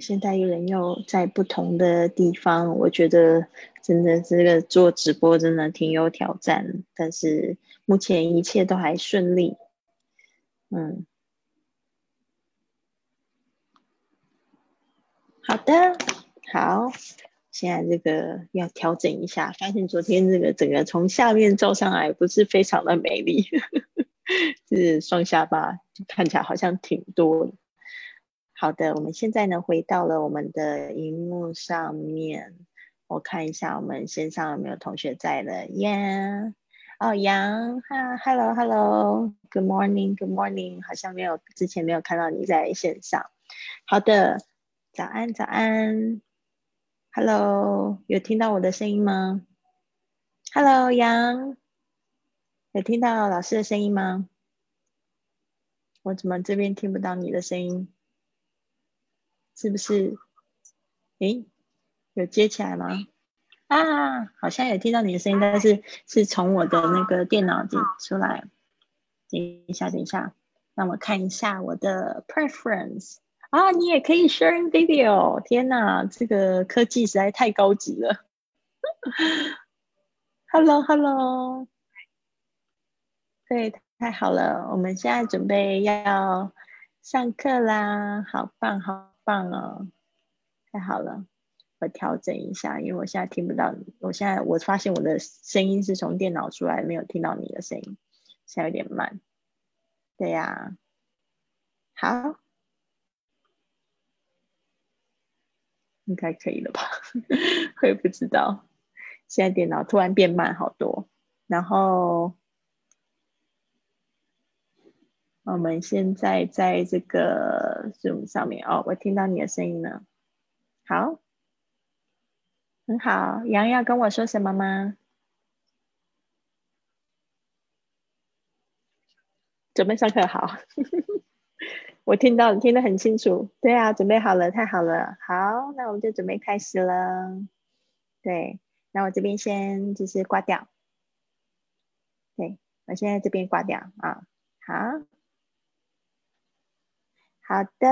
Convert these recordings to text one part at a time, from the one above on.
现在有人又在不同的地方，我觉得真的这个做直播真的挺有挑战，但是目前一切都还顺利。嗯，好的，好，现在这个要调整一下，发现昨天这个整个从下面照上来不是非常的美丽，是双下巴看起来好像挺多。好的，我们现在呢回到了我们的荧幕上面，我看一下我们线上有没有同学在了耶。哦，杨哈，Hello，Hello，Good morning，Good morning，好像没有之前没有看到你在线上。好的，早安，早安，Hello，有听到我的声音吗？Hello，杨，有听到老师的声音吗？我怎么这边听不到你的声音？是不是？诶，有接起来吗？啊，好像有听到你的声音，但是是从我的那个电脑进出来。等一下，等一下，让我看一下我的 preference。啊，你也可以 share video。天哪，这个科技实在太高级了。Hello，Hello。对，太好了，我们现在准备要上课啦，好棒，好。棒了，太好了！我调整一下，因为我现在听不到你。我现在我发现我的声音是从电脑出来，没有听到你的声音，现在有点慢。对呀，好，应该可以了吧？我也不知道，现在电脑突然变慢好多，然后。我们现在在这个 Zoom 上面哦，我听到你的声音了。好，很好。杨要跟我说什么吗？准备上课，好。我听到，听得很清楚。对啊，准备好了，太好了。好，那我们就准备开始了。对，那我这边先就是挂掉。对，我现在这边挂掉啊。好。好的，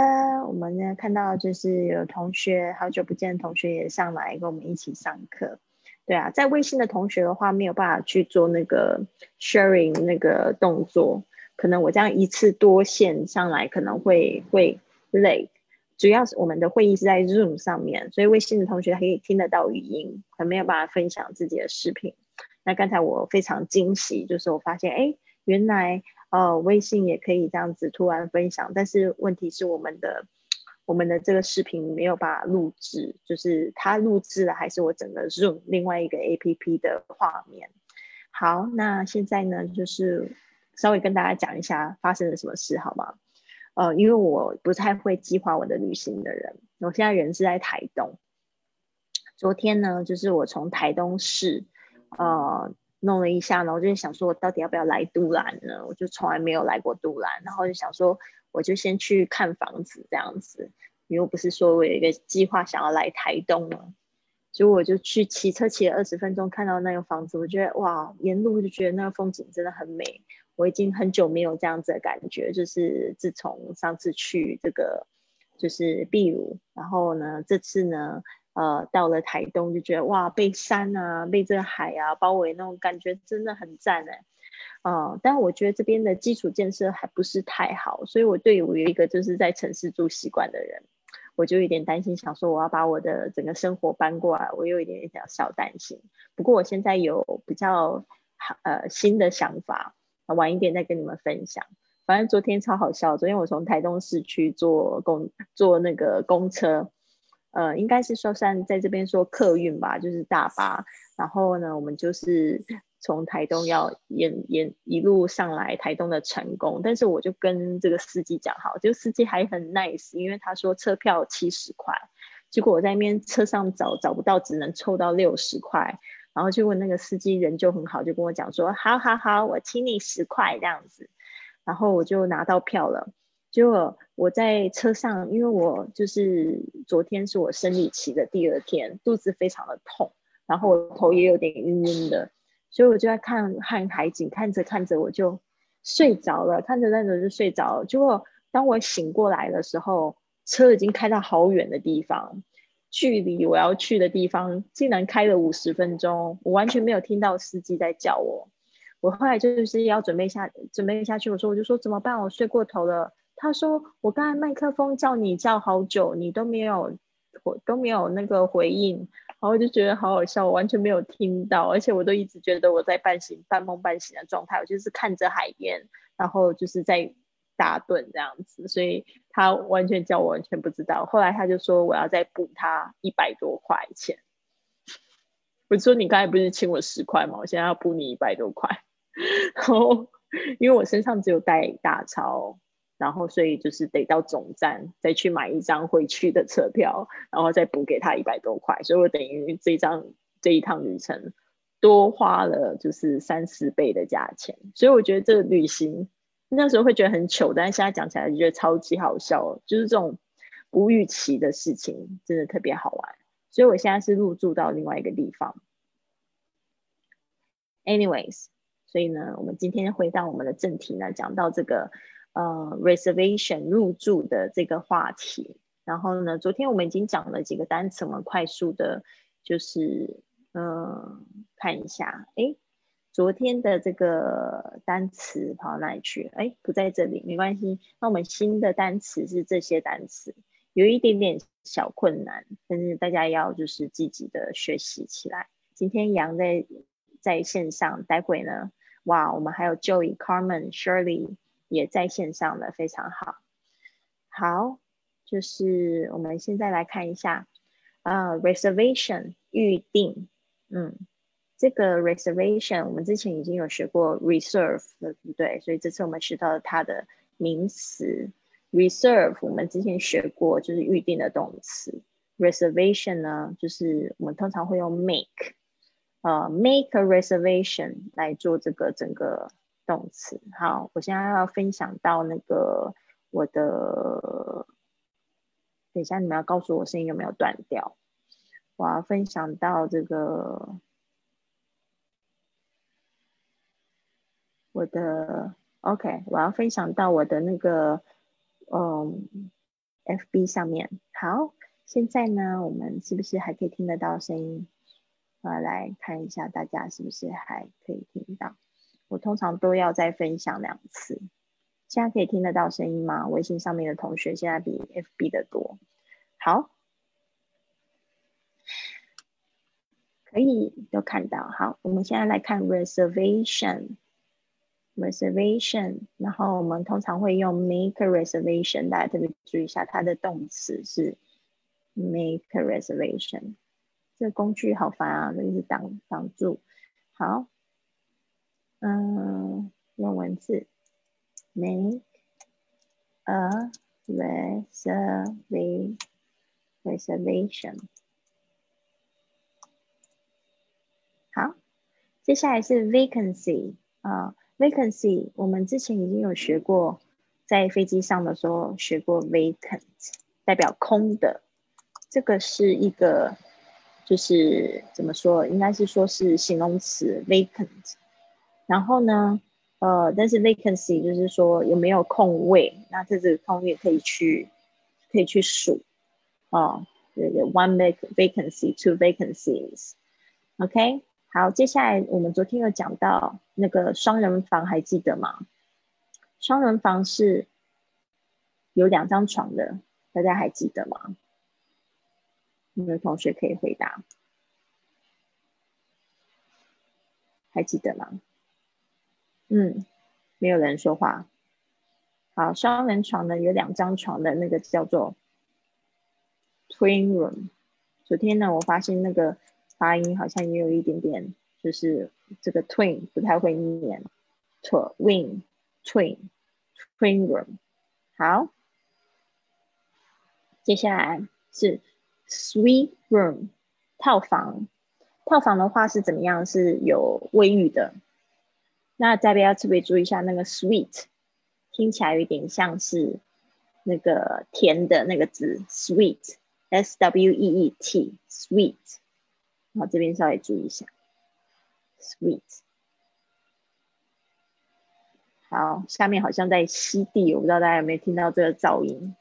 我们呢看到就是有同学好久不见的同学也上来跟我们一起上课。对啊，在微信的同学的话没有办法去做那个 sharing 那个动作，可能我这样一次多线上来可能会会累。主要是我们的会议是在 Zoom 上面，所以微信的同学可以听得到语音，可没有办法分享自己的视频。那刚才我非常惊喜，就是我发现哎，原来。哦，微信也可以这样子突然分享，但是问题是我们的我们的这个视频没有办法录制，就是它录制了还是我整个 Zoom 另外一个 APP 的画面。好，那现在呢，就是稍微跟大家讲一下发生了什么事，好吗？呃，因为我不太会计划我的旅行的人，我现在人是在台东。昨天呢，就是我从台东市，呃。弄了一下呢，我就想说，我到底要不要来都兰呢？我就从来没有来过都兰，然后就想说，我就先去看房子这样子。因为我不是说我有一个计划想要来台东吗？所以我就去骑车骑了二十分钟，看到那个房子，我觉得哇，沿路就觉得那个风景真的很美。我已经很久没有这样子的感觉，就是自从上次去这个就是秘鲁，然后呢，这次呢。呃，到了台东就觉得哇，被山啊，被这个海啊包围，那种感觉真的很赞哎。嗯，但我觉得这边的基础建设还不是太好，所以我对我有一个就是在城市住习惯的人，我就有点担心，想说我要把我的整个生活搬过来，我有一点小小担心。不过我现在有比较好呃新的想法，晚一点再跟你们分享。反正昨天超好笑，昨天我从台东市区坐公坐那个公车。呃，应该是说算在这边说客运吧，就是大巴。然后呢，我们就是从台东要沿沿一路上来台东的成功。但是我就跟这个司机讲好，就司机还很 nice，因为他说车票七十块，结果我在那边车上找找不到，只能凑到六十块。然后就问那个司机人就很好，就跟我讲说，好好好，我请你十块这样子。然后我就拿到票了。结果我在车上，因为我就是昨天是我生理期的第二天，肚子非常的痛，然后我头也有点晕晕的，所以我就在看看海景，看着看着我就睡着了，看着看着就睡着了。结果当我醒过来的时候，车已经开到好远的地方，距离我要去的地方竟然开了五十分钟，我完全没有听到司机在叫我。我后来就是要准备下准备下去，我说我就说怎么办？我睡过头了。他说我刚才麦克风叫你叫好久，你都没有回都没有那个回应，然后我就觉得好好笑，我完全没有听到，而且我都一直觉得我在半醒半梦半醒的状态，我就是看着海边，然后就是在。打盹这样子，所以他完全叫我完全不知道。后来他就说我要再补他一百多块钱。我说你刚才不是欠我十块吗？我现在要补你一百多块。然后因为我身上只有带大钞，然后所以就是得到总站再去买一张回去的车票，然后再补给他一百多块。所以我等于这张这一趟旅程多花了就是三十倍的价钱。所以我觉得这旅行。那时候会觉得很糗，但是现在讲起来就觉得超级好笑。就是这种不预期的事情，真的特别好玩。所以我现在是入住到另外一个地方。Anyways，所以呢，我们今天回到我们的正题呢，讲到这个呃 reservation 入住的这个话题。然后呢，昨天我们已经讲了几个单词，我们快速的，就是嗯看一下，哎。昨天的这个单词跑到哪里去？哎，不在这里，没关系。那我们新的单词是这些单词，有一点点小困难，但是大家要就是积极的学习起来。今天杨在在线上，待会呢，哇，我们还有 Joey、Carmen、Shirley 也在线上的，非常好。好，就是我们现在来看一下啊，reservation 预定，嗯。这个 reservation 我们之前已经有学过 reserve 了，对不对？所以这次我们学到它的名词 reserve，我们之前学过就是预定的动词。reservation 呢，就是我们通常会用 make，呃，make a reservation 来做这个整个动词。好，我现在要分享到那个我的，等一下你们要告诉我声音有没有断掉。我要分享到这个。我的 OK，我要分享到我的那个嗯 FB 上面。好，现在呢，我们是不是还可以听得到声音？我来看一下大家是不是还可以听到。我通常都要再分享两次。现在可以听得到声音吗？微信上面的同学现在比 FB 的多。好，可以都看到。好，我们现在来看 reservation。reservation，然后我们通常会用 make a reservation，大家特别注意一下，它的动词是 make a reservation。这工具好烦啊，一直挡挡住。好，嗯，用文字 make a reservation。好，接下来是 vacancy 啊。Vacancy，我们之前已经有学过，在飞机上的时候学过 vacant，代表空的。这个是一个，就是怎么说，应该是说是形容词 vacant。然后呢，呃，但是 vacancy 就是说有没有空位，那这个空位可以去可以去数哦，对对，one vacancy，two vacancies，OK。好，接下来我们昨天有讲到那个双人房，还记得吗？双人房是有两张床的，大家还记得吗？有没有同学可以回答？还记得吗？嗯，没有人说话。好，双人床呢有两张床的那个叫做 twin room。昨天呢，我发现那个。发音好像也有一点点，就是这个 twin 不太会念，twin twin twin room。好，接下来是 suite room 套房。套房的话是怎么样？是有卫浴的。那这边要特别注意一下，那个 sweet 听起来有点像是那个甜的那个字，sweet s w e e t sweet。好，这边稍微注意一下，sweet。好，下面好像在吸地，我不知道大家有没有听到这个噪音。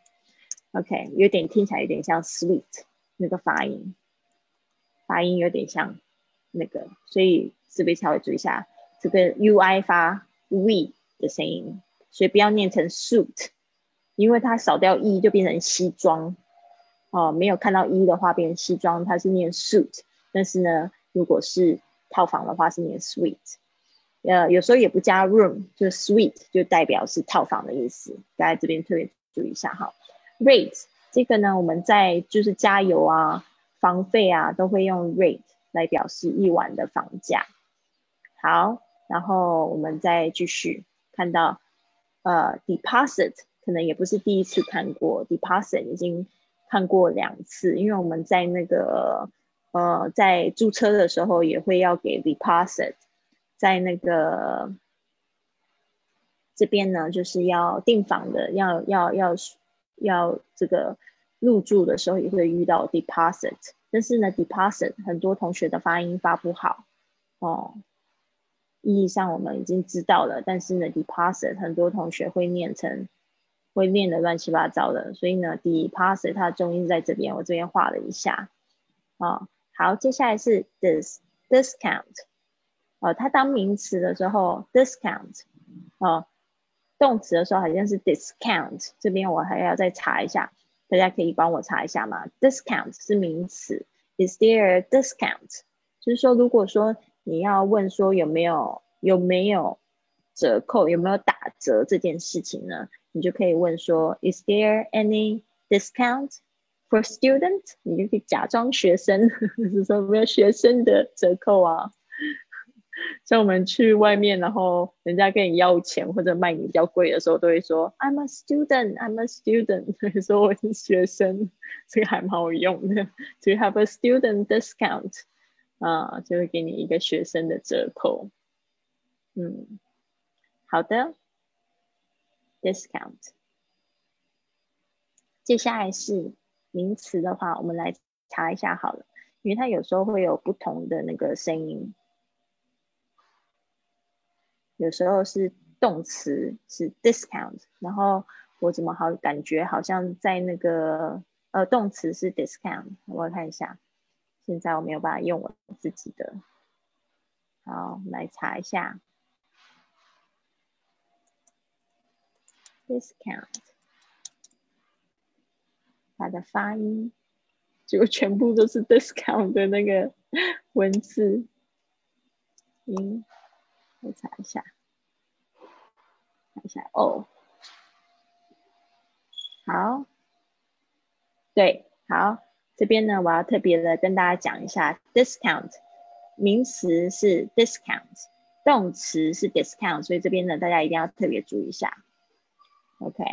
OK，有点听起来有点像 sweet 那个发音，发音有点像那个，所以这边稍微注意一下这个 ui 发 we 的声音，所以不要念成 suit，因为它少掉 e 就变成西装哦，没有看到 e 的话变成西装，它是念 suit，但是呢，如果是套房的话是念 suite，呃，有时候也不加 room，就 suite 就代表是套房的意思，大家这边特别注意一下哈。rate 这个呢，我们在就是加油啊、房费啊，都会用 rate 来表示一晚的房价。好，然后我们再继续看到，呃，deposit 可能也不是第一次看过，deposit 已经看过两次，因为我们在那个呃在租车的时候也会要给 deposit，在那个这边呢就是要订房的，要要要。要这个入住的时候也会遇到 deposit，但是呢，deposit 很多同学的发音发不好哦。意义上我们已经知道了，但是呢，deposit 很多同学会念成会念的乱七八糟的，所以呢，deposit 它的重音在这边，我这边画了一下啊。好，接下来是 dis discount 哦，它当名词的时候 discount 哦。动词的时候好像是 discount，这边我还要再查一下，大家可以帮我查一下吗？discount 是名词，is there a discount？就是说，如果说你要问说有没有有没有折扣，有没有打折这件事情呢，你就可以问说 is there any discount for student？你就可以假装学生，是说没有学生的折扣啊。像我们去外面，然后人家跟你要钱或者卖你比较贵的时候，都会说 "I'm a student, I'm a student"，所以说我是学生，这个还蛮好用的。To have a student discount，啊，就会给你一个学生的折扣。嗯，好的，discount。接下来是名词的话，我们来查一下好了，因为它有时候会有不同的那个声音。有时候是动词是 discount，然后我怎么好感觉好像在那个呃动词是 discount，我看一下，现在我没有办法用我自己的，好来查一下。Discount，它的发音就全部都是 discount 的那个文字音。我查一下，查一下哦。好，对，好，这边呢，我要特别的跟大家讲一下，discount 名词是 discount，动词是 discount，所以这边呢，大家一定要特别注意一下。OK，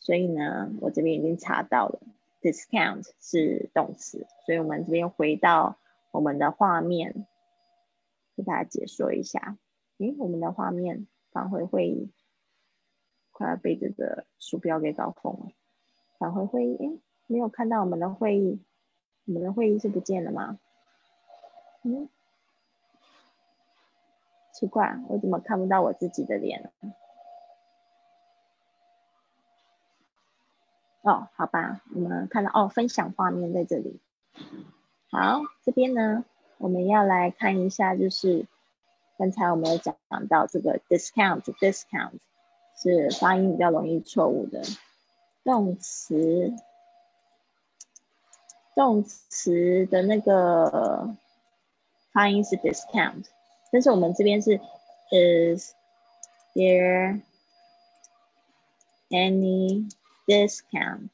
所以呢，我这边已经查到了，discount 是动词，所以我们这边回到我们的画面，给大家解说一下。诶，我们的画面返回会议快要被这个鼠标给搞疯了。返回会议，诶，没有看到我们的会议，我们的会议是不见了吗？嗯，奇怪，我怎么看不到我自己的脸呢？哦，好吧，我们看到哦，分享画面在这里。好，这边呢，我们要来看一下，就是。刚才我们有讲到这个 discount，discount 是发音比较容易错误的动词，动词的那个发音是 discount，但是我们这边是 is there any discount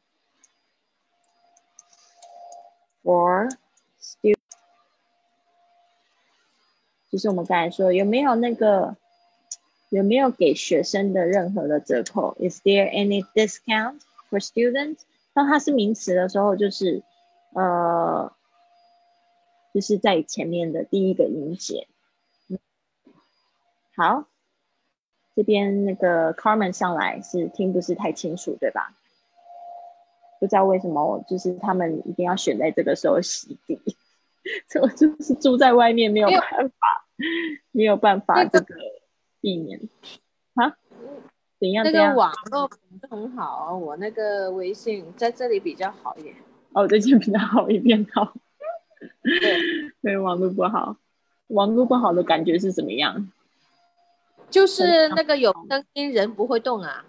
for student？就是我们刚才说，有没有那个有没有给学生的任何的折扣？Is there any discount for students？当它是名词的时候，就是呃，就是在前面的第一个音节。好，这边那个 Carmen 上来是听不是太清楚，对吧？不知道为什么，就是他们一定要选在这个时候洗地，这。我就是住在外面，没有办法，没有办法这个避免啊。怎样？那个网络不是很好，我那个微信在这里比较好一点。哦，最近比较好一点，好。对，对，网络不好，网络不好的感觉是怎么样？就是那个有更新人不会动啊。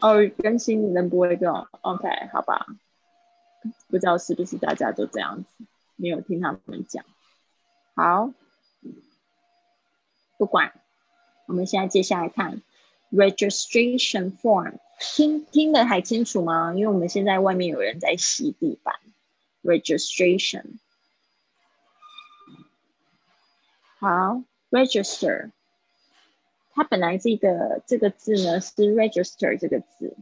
哦，更新人不会动，OK，好吧。不知道是不是大家都这样子，没有听他们讲。好，不管，我们现在接下来看 registration form，听听的还清楚吗？因为我们现在外面有人在洗地板。registration，好，register，它本来这个这个字呢是 register 这个字。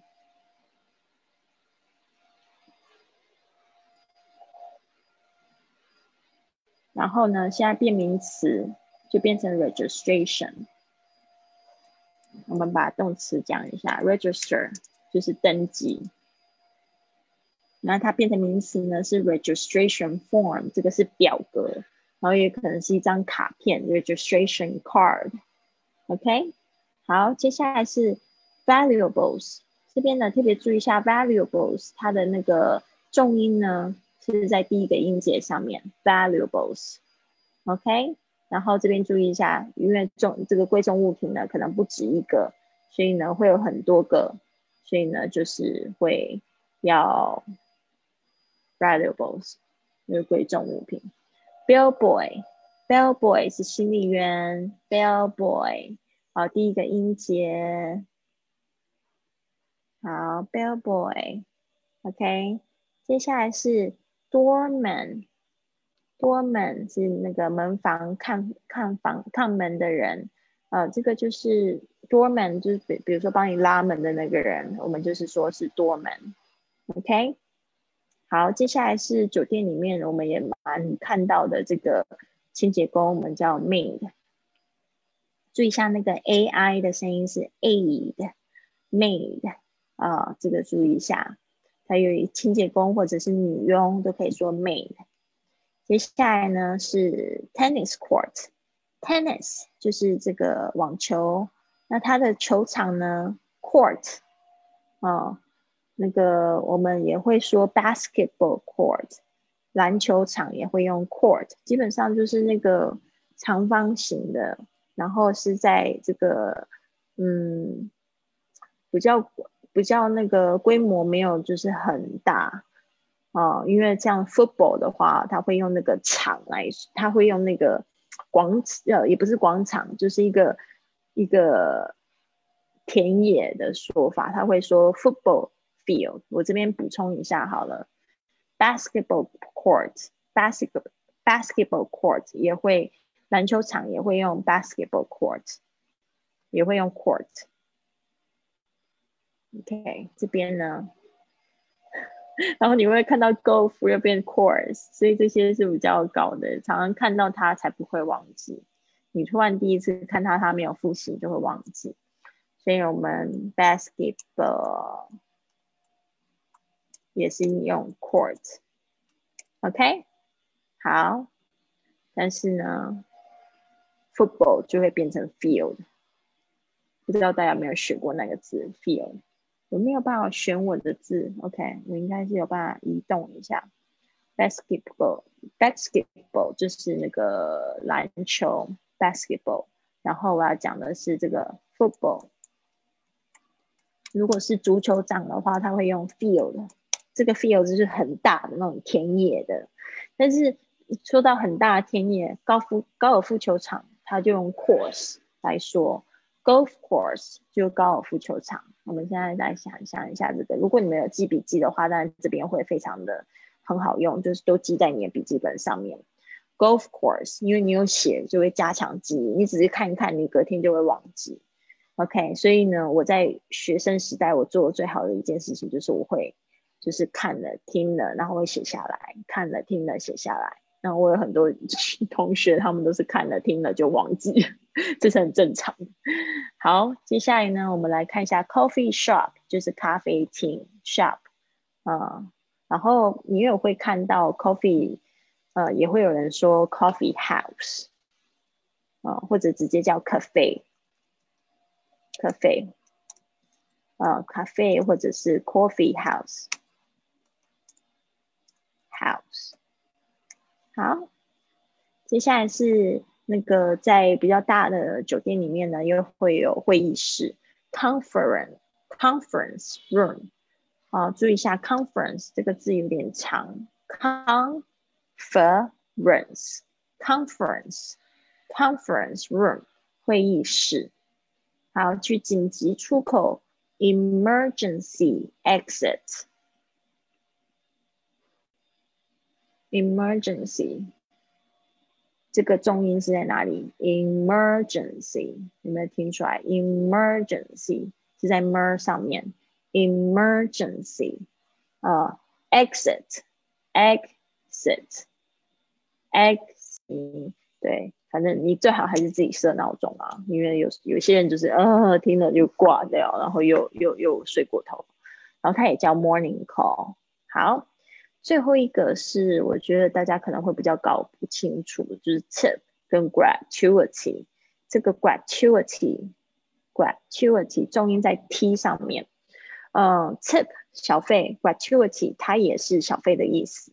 然后呢，现在变名词就变成 registration。我们把动词讲一下，register 就是登记。那它变成名词呢，是 registration form，这个是表格，然后也可能是一张卡片，registration card。OK，好，接下来是 valuables，这边呢特别注意一下 valuables，它的那个重音呢。是在第一个音节上面，valuables，OK，然后这边注意一下，因为重这个贵重物品呢可能不止一个，所以呢会有很多个，所以呢就是会要 valuables，就是贵重物品。bellboy，bellboy 是新力员，bellboy，好，第一个音节，好，bellboy，OK，接下来是 doorman。Doorman，Doorman 是那个门房看看房看门的人，呃，这个就是 Doorman，就是比比如说帮你拉门的那个人，我们就是说是 Doorman，OK。好，接下来是酒店里面我们也蛮看到的这个清洁工，我们叫 maid。注意一下那个 AI 的声音是 aid，maid 啊，这个注意一下。还有清洁工或者是女佣都可以说 maid。接下来呢是 tennis court，tennis 就是这个网球，那它的球场呢 court，哦，那个我们也会说 basketball court，篮球场也会用 court，基本上就是那个长方形的，然后是在这个嗯比较。比较那个规模没有就是很大。啊，因为像 football 的话，他会用那个场来，他会用那个广呃也不是广场，就是一个一个田野的说法，他会说 football field。我这边补充一下好了，basketball court，basket basketball court 也会篮球场也会用 basketball court，也会用 court。OK，这边呢，然后你会看到 golf 又变 course，所以这些是比较高的，常常看到它才不会忘记。你突然第一次看到它没有复习就会忘记，所以我们 basketball 也是用 court，OK，好，但是呢，football 就会变成 field，不知道大家有没有学过那个字 field。我没有办法选我的字，OK，我应该是有办法移动一下。Basketball，basketball 就是那个篮球，basketball。然后我要讲的是这个 football。如果是足球场的话，它会用 field，这个 field 就是很大的那种田野的。但是说到很大的田野，高尔夫高尔夫球场，它就用 course 来说。Golf course 就高尔夫球场。我们现在来想象一下这个，如果你们有记笔记的话，当然这边会非常的很好用，就是都记在你的笔记本上面。Golf course，因为你有写，就会加强记忆。你只是看一看，你隔天就会忘记。OK，所以呢，我在学生时代，我做的最好的一件事情就是我会就是看了听了，然后会写下来，看了听了写下来。然后我有很多 同学，他们都是看了听了就忘记。这是很正常的。好，接下来呢，我们来看一下 coffee shop，就是咖啡厅 shop 啊。然后你也会看到 coffee，呃，也会有人说 coffee house 啊，或者直接叫 cafe，cafe。呃，cafe 或者是 coffee house house。好，接下来是那个在比较大的酒店里面呢，又会有会议室 conference conference room。啊，注意一下 conference 这个字有点长，conference conference conference room 会议室。好，去紧急出口 emergency exit。Emergency 这个重音是在哪里？emergency 有没有听出来？emergency 是在 mer 上面，emergency 啊，exit，exit，exit，对，反正你最好还是自己设闹钟啊，因为有有些人就是呃听了就挂掉，然后又又又睡过头，然后它也叫 morning call。好。最后一个是，我觉得大家可能会比较搞不清楚，就是 tip 跟 gratuity。这个 gratuity，gratuity 重音在 t 上面。嗯，tip 小费，gratuity 它也是小费的意思。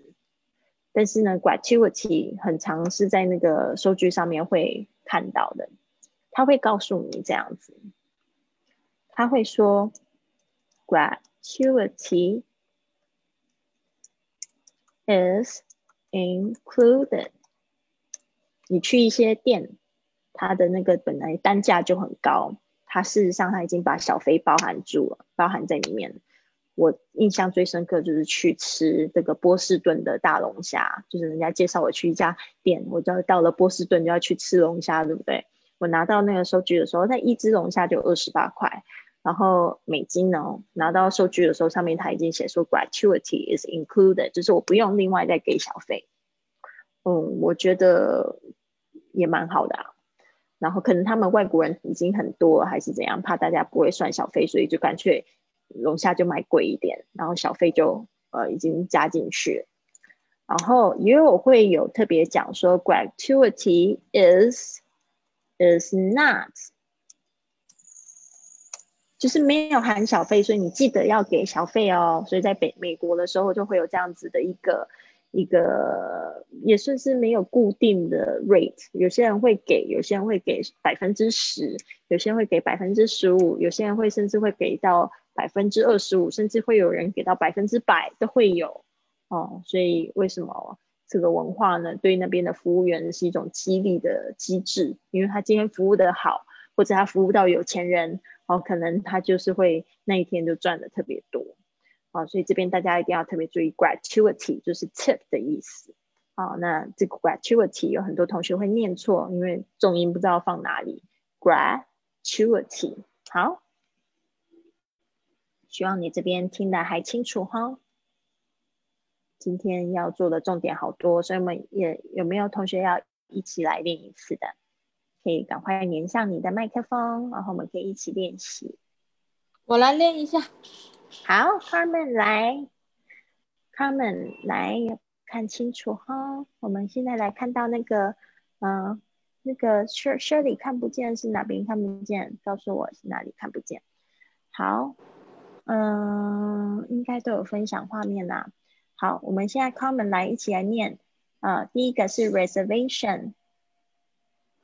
但是呢，gratuity 很常是在那个收据上面会看到的，他会告诉你这样子，他会说 gratuity。Is included。你去一些店，它的那个本来单价就很高，它事实上它已经把小费包含住了，包含在里面。我印象最深刻就是去吃这个波士顿的大龙虾，就是人家介绍我去一家店，我就到了波士顿就要去吃龙虾，对不对？我拿到那个收据的时候，那一只龙虾就二十八块。然后美金呢？拿到收据的时候，上面他已经写说 gratuity is included，就是我不用另外再给小费。嗯，我觉得也蛮好的。然后可能他们外国人已经很多，还是怎样，怕大家不会算小费，所以就干脆龙虾就买贵一点，然后小费就呃已经加进去。然后因为我会有特别讲说 gratuity is is not。就是没有含小费，所以你记得要给小费哦。所以在北美国的时候，就会有这样子的一个一个，也算是没有固定的 rate。有些人会给，有些人会给百分之十，有些人会给百分之十五，有些人会甚至会给到百分之二十五，甚至会有人给到百分之百都会有哦。所以为什么这个文化呢？对那边的服务员是一种激励的机制，因为他今天服务的好，或者他服务到有钱人。哦，可能他就是会那一天就赚的特别多，啊，所以这边大家一定要特别注意，gratuity 就是 tip 的意思，啊，那这个 gratuity 有很多同学会念错，因为重音不知道放哪里，gratuity，好，希望你这边听的还清楚哈。今天要做的重点好多，所以我们也有没有同学要一起来练一次的？可以赶快连上你的麦克风，然后我们可以一起练习。我来练一下。好，Carmen 来，Carmen 来看清楚哈。我们现在来看到那个，嗯，那个 Shirley 看不见是哪边看不见？告诉我是哪里看不见。好，嗯，应该都有分享画面啦。好，我们现在 Carmen 来一起来念。啊，第一个是 reservation。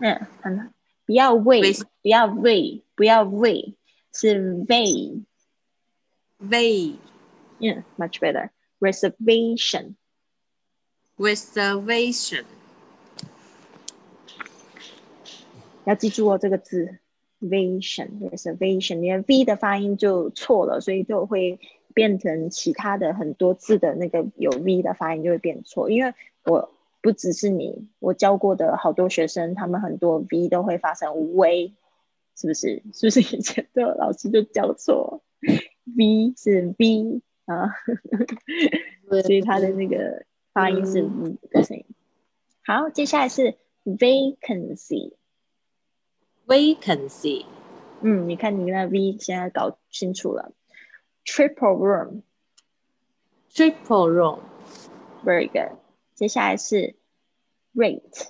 嗯，很不要喂，不要喂，不要喂，是 v v，嗯，much better reservation reservation，要记住哦这个字 reservation reservation，你的 v 的发音就错了，所以就会变成其他的很多字的那个有 v 的发音就会变错，因为我。不只是你，我教过的好多学生，他们很多 v 都会发成 v，是不是？是不是以前的老师就教错？V 是 V 啊，所以他的那个发音是 V 的声音。好，接下来是 vacancy。vacancy 嗯，你看你那 V 现在搞清楚了。Triple room。triple room Very good。接下来是 rate。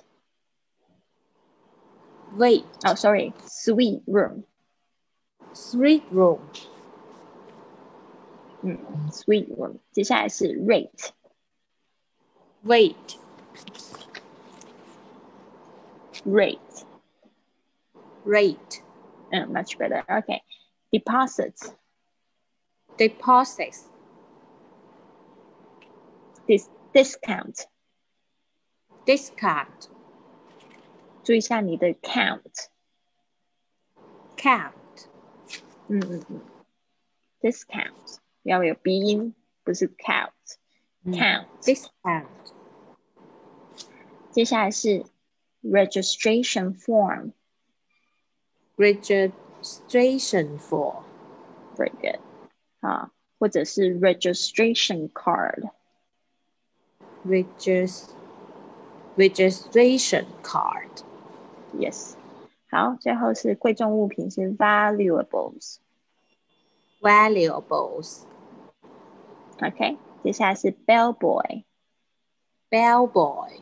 wait 哦、s o r r y s w e e t room。 suite room 嗯，suite room。接下来是 rate。 wait rate。 rate 嗯，much better。OK。Deposits。 deposits dis discount。 discount 注意一下你的 count。 count 嗯嗯嗯，discount 要有鼻音，不是 count。count。 discount 接下来是 registration form。 registration form Very good。啊，或者是 registration card。 regis registration card Yes。好，最后是贵重物品是 valuables。 valuables OK，接下来是 bellboy。 bellboy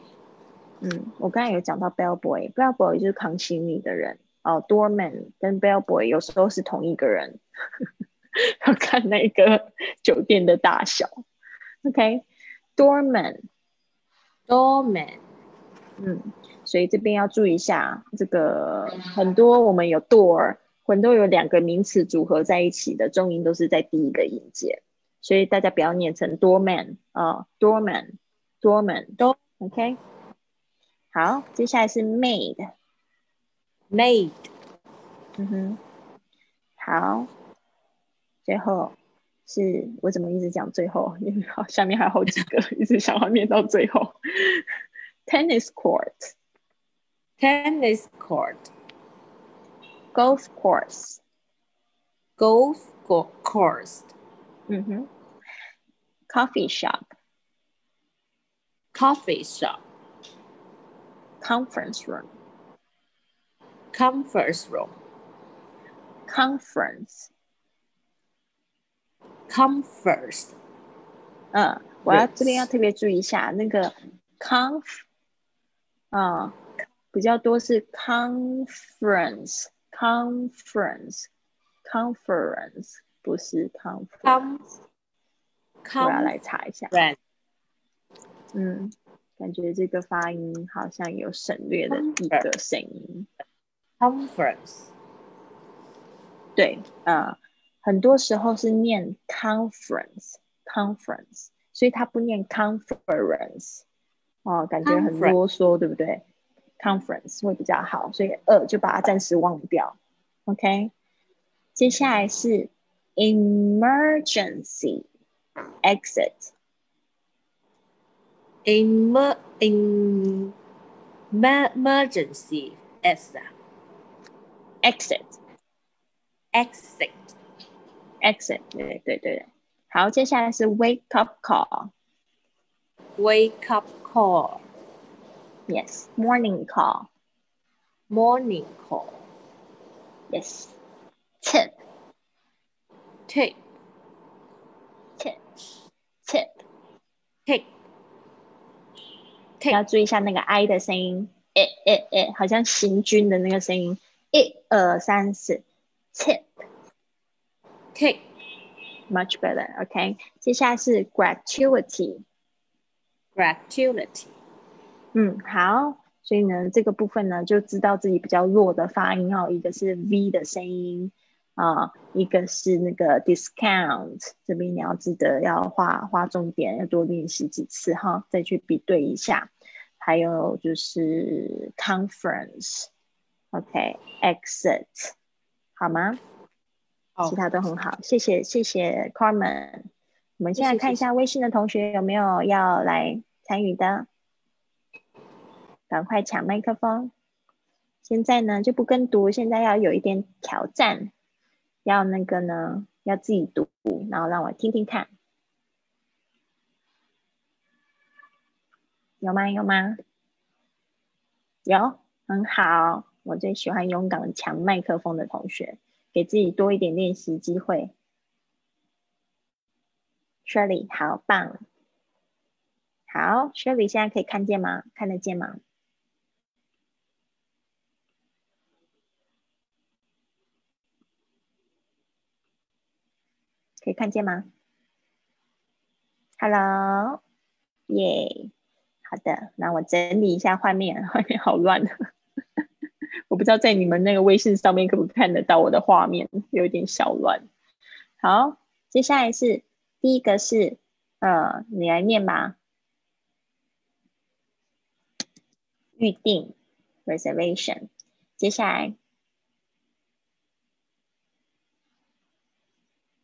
嗯，我刚才有讲到 bellboy，bellboy 就是扛行李的人哦。doorman 跟 bellboy 有时候是同一个人，要看那个酒店的大小。OK，doorman，、 doorman 嗯，所以这边要注意一下，这个很多我们有 door，很多有两个名词组合在一起的重音都是在第一个音节，所以大家不要念成 doorman 啊、doorman，doorman，Door- OK。好，接下来是 maid。maid 嗯哼，好，最后是我怎么一直讲最后？因 为好下面还有好几个，一直想要念到最后。Tennis court, tennis court golf course， golf go- course 嗯哼，coffee shop, coffee shop conference room, conference room conference。 conference 嗯，我要 Yes 这边要特别注意一下那个 conf， 啊、比较多是 conference, conference, conference，不是 conference。我要来查一下。嗯，感觉这个发音好像有省略的一个声音。conference 对，呃，很多时候是念 conference，conference，所以它不念 conference，哦，感觉很啰嗦，对不对？conference 会比较好，所以二就把它暂时忘掉。OK，接下来是 emergency exit。emer in me- emergency exit exit exit exit，对对对对。好，接下来是 wake up call。wake up call Yes, morning call. morning call Yes. Tip, tip tip, tip. tip 要注意一下那个 i 的声音，诶诶诶，好像行军的那个声音。一二三四，tip tip much better. OK，接下来是 gratuity。 Gratuity 嗯，好，所以呢，这个部分呢，就知道自己比较弱的发音哦，一个是 v 的声音啊、一个是那个 discount，这边你要记得要画画重点，要多练习几次哈，再去比对一下。还有就是 conference，OK，exit，、好吗？好其他都很好，谢谢谢谢 Carmen。我们现在看一下微信的同学有没有要来参与的，赶快抢麦克风。现在呢就不跟读，现在要有一点挑战，要那个呢要自己读，然后让我听听看，有吗？有吗？有，很好。我最喜欢勇敢抢麦克风的同学，给自己多一点练习机会。Shirley，好棒。好，Shirley，现在可以看见吗？看得见吗？可以看见吗？Hello，耶，好的，那我整理一下画面，画面好乱，我不知道在你们那个微信上面可不看得到我的画面，有点小乱。好，接下来是第一个是，呃，你来念吧。预定 reservation，接下来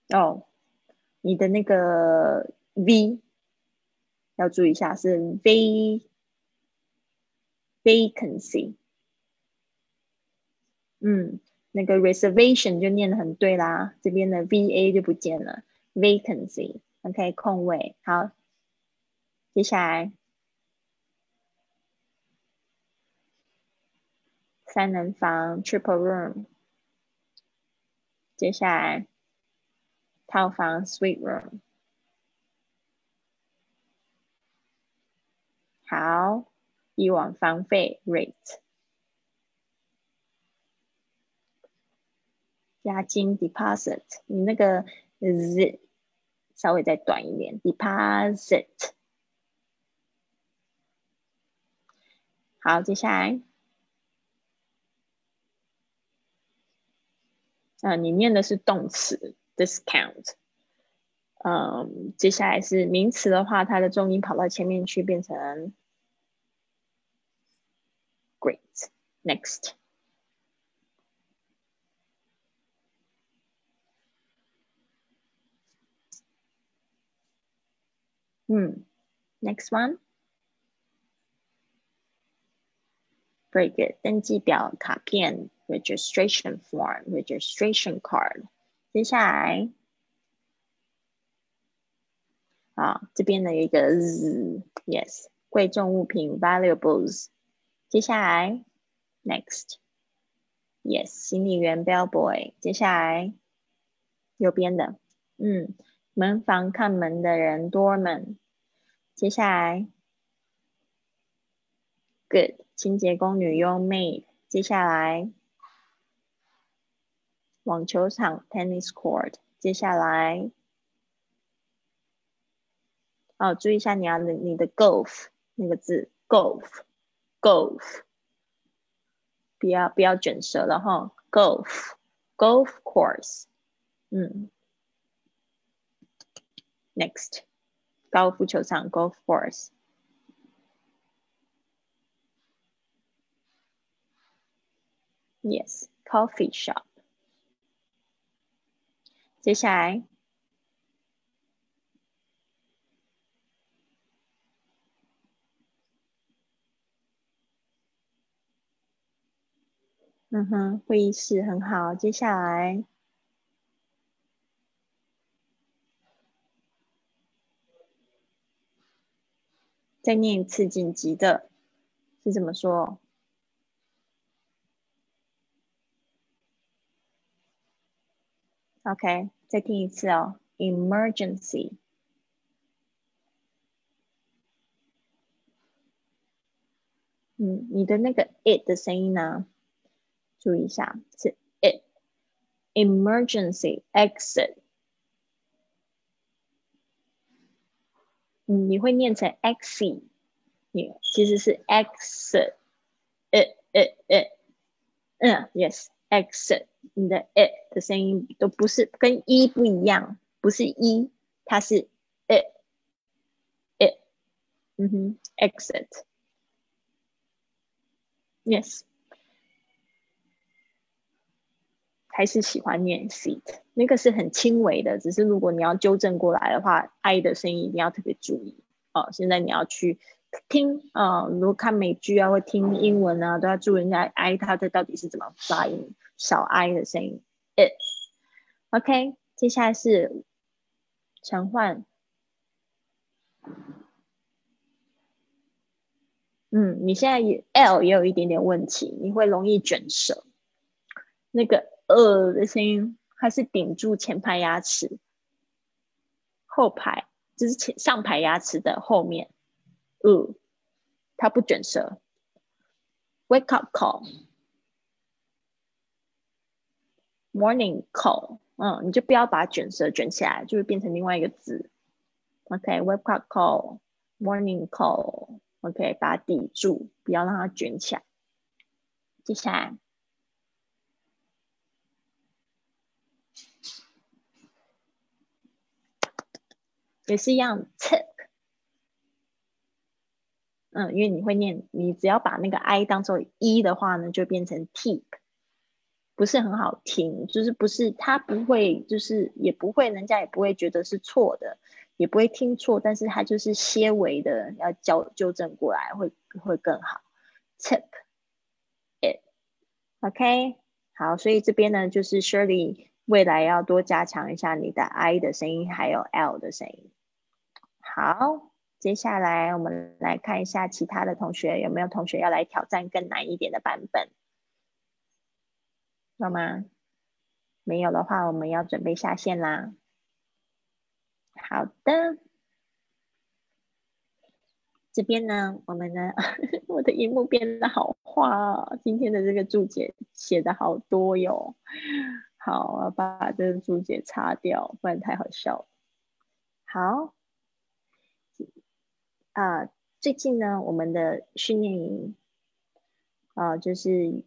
哦。你的那个 V 要注意一下，是 V vacancy。嗯，那个 reservation 就念的很对啦，这边的 VA 就不见了，vacancy，OK，空位。好，接下来三人房 triple room，接下来。套房 suite room，好，以往房费 rate，押金 deposit，你那个 z 稍微再短一点，deposit，好，接下来，嗯，你念的是动词。discount，嗯，接下来是名词的话，它的重音跑到前面去，变成 great。Next，嗯，next one。Very good，登记表、卡片 registration form、registration card。接下来，啊，这边的一个 z，yes，贵重物品 valuables。接下来，next，yes，行李员 bellboy。接下来，右边的，嗯，门房看门的人 doorman。接下来，good，清洁工女佣 maid。接下来。网球场 （tennis court）。接下来，哦，注意一下你要的你的 golf 那个字，golf，golf，不要不要卷舌了哈，golf，golf course，嗯，next，高尔夫球场 （golf course）。Yes, coffee shop. 接下来，嗯哼，会议室很好。接下来，再念一次紧急的，是怎么说 ？OK。再听一次哦，emergency。嗯，你的那个 it 的声音呢？注意一下，是 it，emergency exit。嗯，你会念成 exit，你其实是 exit，it it it，嗯 Exit，。你的 it 的声音都不是跟一不一样，不是一，它是 it it，嗯哼，exit，yes，还是喜欢念 seat，那个是很轻微的，只是如果你要纠正过来的话，i 的声音一定要特别注意哦。现在你要去听啊，如果看美剧啊，或听英文啊，都要注意人家 i 它的到底是怎么发音。小 i 的声音，it，OK，接下来是陈焕。嗯，你现在也 L 也有一点点问题，你会容易卷舌，那个呃的声音，它是顶住前排牙齿，后排就是前上排牙齿的后面，呃，它不卷舌。Wake up call，morning call，嗯，你就不要把卷舌卷起来，就会变成另外一个字。OK，wake up call，morning call。OK，把它抵住，不要让它卷起来。接下来也是一样，t。嗯，因为你会念，你只要把那个 i 当做一的话呢，就变成 tip，不是很好听，就是不是它不会，就是也不会，人家也不会觉得是错的。也不会听错，但是它就是些微的要纠纠正过来，会会更好。Tip it，OK，好，所以这边呢，就是 Shirley 未来要多加强一下你的 I 的声音，还有 L 的声音。好，接下来我们来看一下其他的同学有没有同学要来挑战更难一点的版本，有吗？没有的话，我们要准备下线啦。好的，这边呢，我们呢，我的荧幕变得好花，今天的这个注解写的好多哟。好，我要把这个注解擦掉，不然太好笑了。好，啊，最近呢，我们的训练营，啊，就是。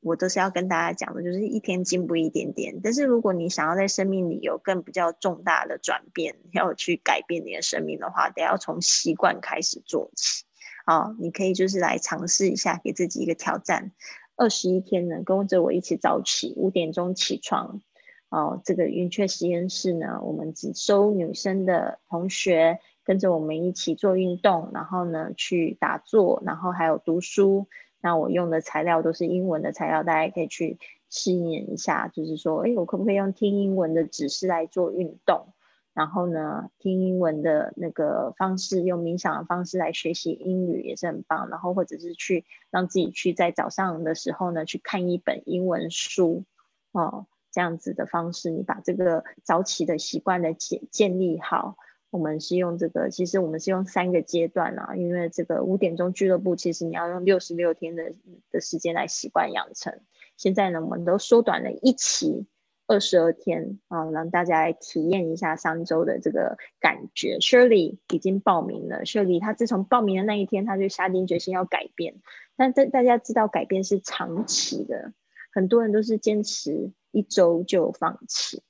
我都是要跟大家讲的，就是一天进步一点点。但是如果你想要在生命里有更比较重大的转变，要去改变你的生命的话，得要从习惯开始做起。啊，你可以就是来尝试一下，给自己一个挑战，二十一天呢，跟着我一起早起，五点钟起床。哦，这个云雀实验室呢，我们只收女生的同学，跟着我们一起做运动，然后呢去打坐，然后还有读书。那我用的材料都是英文的材料，大家可以去试验一下。就是说，哎，我可不可以用听英文的指示来做运动？然后呢，听英文的那个方式，用冥想的方式来学习英语也是很棒。然后或者是去让自己去在早上的时候呢，去看一本英文书哦，这样子的方式，你把这个早起的习惯的建建立好。我们是用这个，其实我们是用三个阶段啊，因为这个五点钟俱乐部，其实你要用六十六天的的时间来习惯养成。现在呢，我们都缩短了一期二十二天啊，让大家来体验一下三周的这个感觉。Shirley 已经报名了，Shirley 他自从报名的那一天，他就下定决心要改变。但大大家知道，改变是长期的，很多人都是坚持一周就放弃。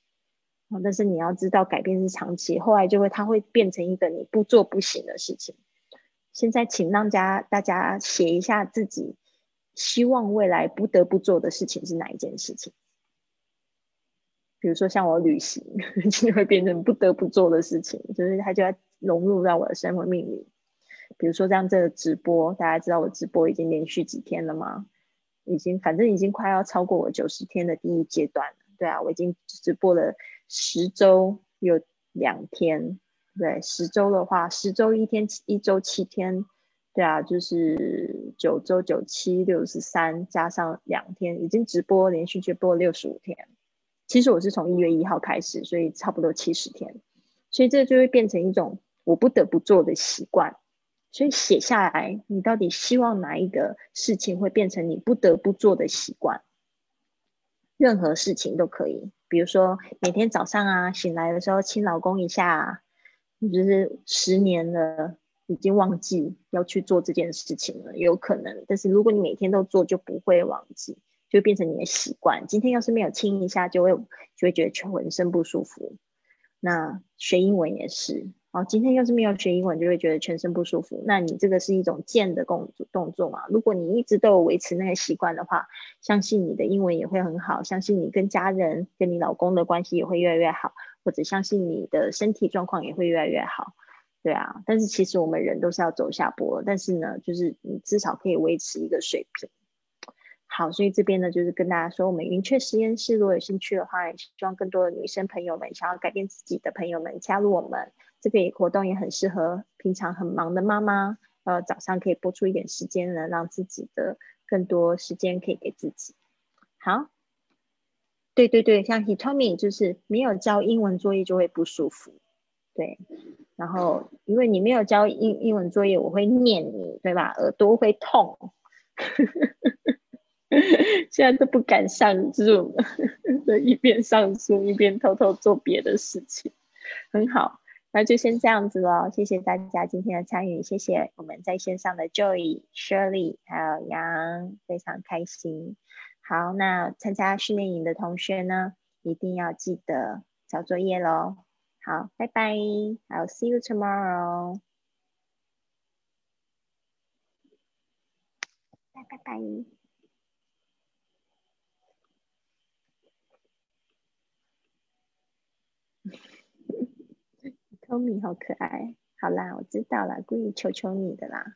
但是你要知道，改变是长期，后来就会它会变成一个你不做不行的事情。现在，请让家大家写一下自己希望未来不得不做的事情是哪一件事情。比如说，像我旅行，就会变成不得不做的事情，就是它就要融入到我的生活命里。比如说，像这个直播，大家知道我直播已经连续几天了吗？已经，反正已经快要超过我九十天的第一阶段了。对啊，我已经直播了。十周有两天，对，十周的话，十周一天，一周七天，对啊，就是九周九七六十三加上两天，已经直播连续直播六十五天。其实我是从一月一号开始，所以差不多七十天，所以这就会变成一种我不得不做的习惯。所以写下来，你到底希望哪一个事情会变成你不得不做的习惯？任何事情都可以。比如说每天早上啊，醒来的时候亲老公一下，啊就是十年了，已经忘记要去做这件事情了，有可能。但是如果你每天都做，就不会忘记，就变成你的习惯。今天要是没有亲一下，就会就会觉得全身不舒服。那学英文也是。哦，今天要是没有学英文，就会觉得全身不舒服。那你这个是一种健的动动作嘛？如果你一直都有维持那个习惯的话，相信你的英文也会很好，相信你跟家人、跟你老公的关系也会越来越好，或者相信你的身体状况也会越来越好。对啊，但是其实我们人都是要走下坡，但是呢，就是你至少可以维持一个水平。好，所以这边呢，就是跟大家说，我们云雀实验室如果有兴趣的话，也希望更多的女生朋友们想要改变自己的朋友们加入我们。这个活动也很适合平常很忙的妈妈，呃，早上可以播出一点时间呢，让自己的更多时间可以给自己。好，对对对，像 Hitomi 就是没有交英文作业就会不舒服，对，然后因为你没有交英英文作业，我会念你，对吧？耳朵会痛。现在都不敢上 Zoom，一边上 Zoom 一边偷偷做别的事情，很好，那就先这样子喽。谢谢大家今天的参与，谢谢我们在线上的 Joy、Shirley 还有杨，非常开心。好，那参加训练营的同学呢，一定要记得交作业喽。好，拜拜，I'll see you tomorrow。拜拜拜。欧米好可爱，好啦，我知道了，故意求求你的啦。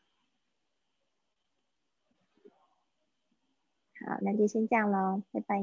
好，那就先这样喽，拜拜。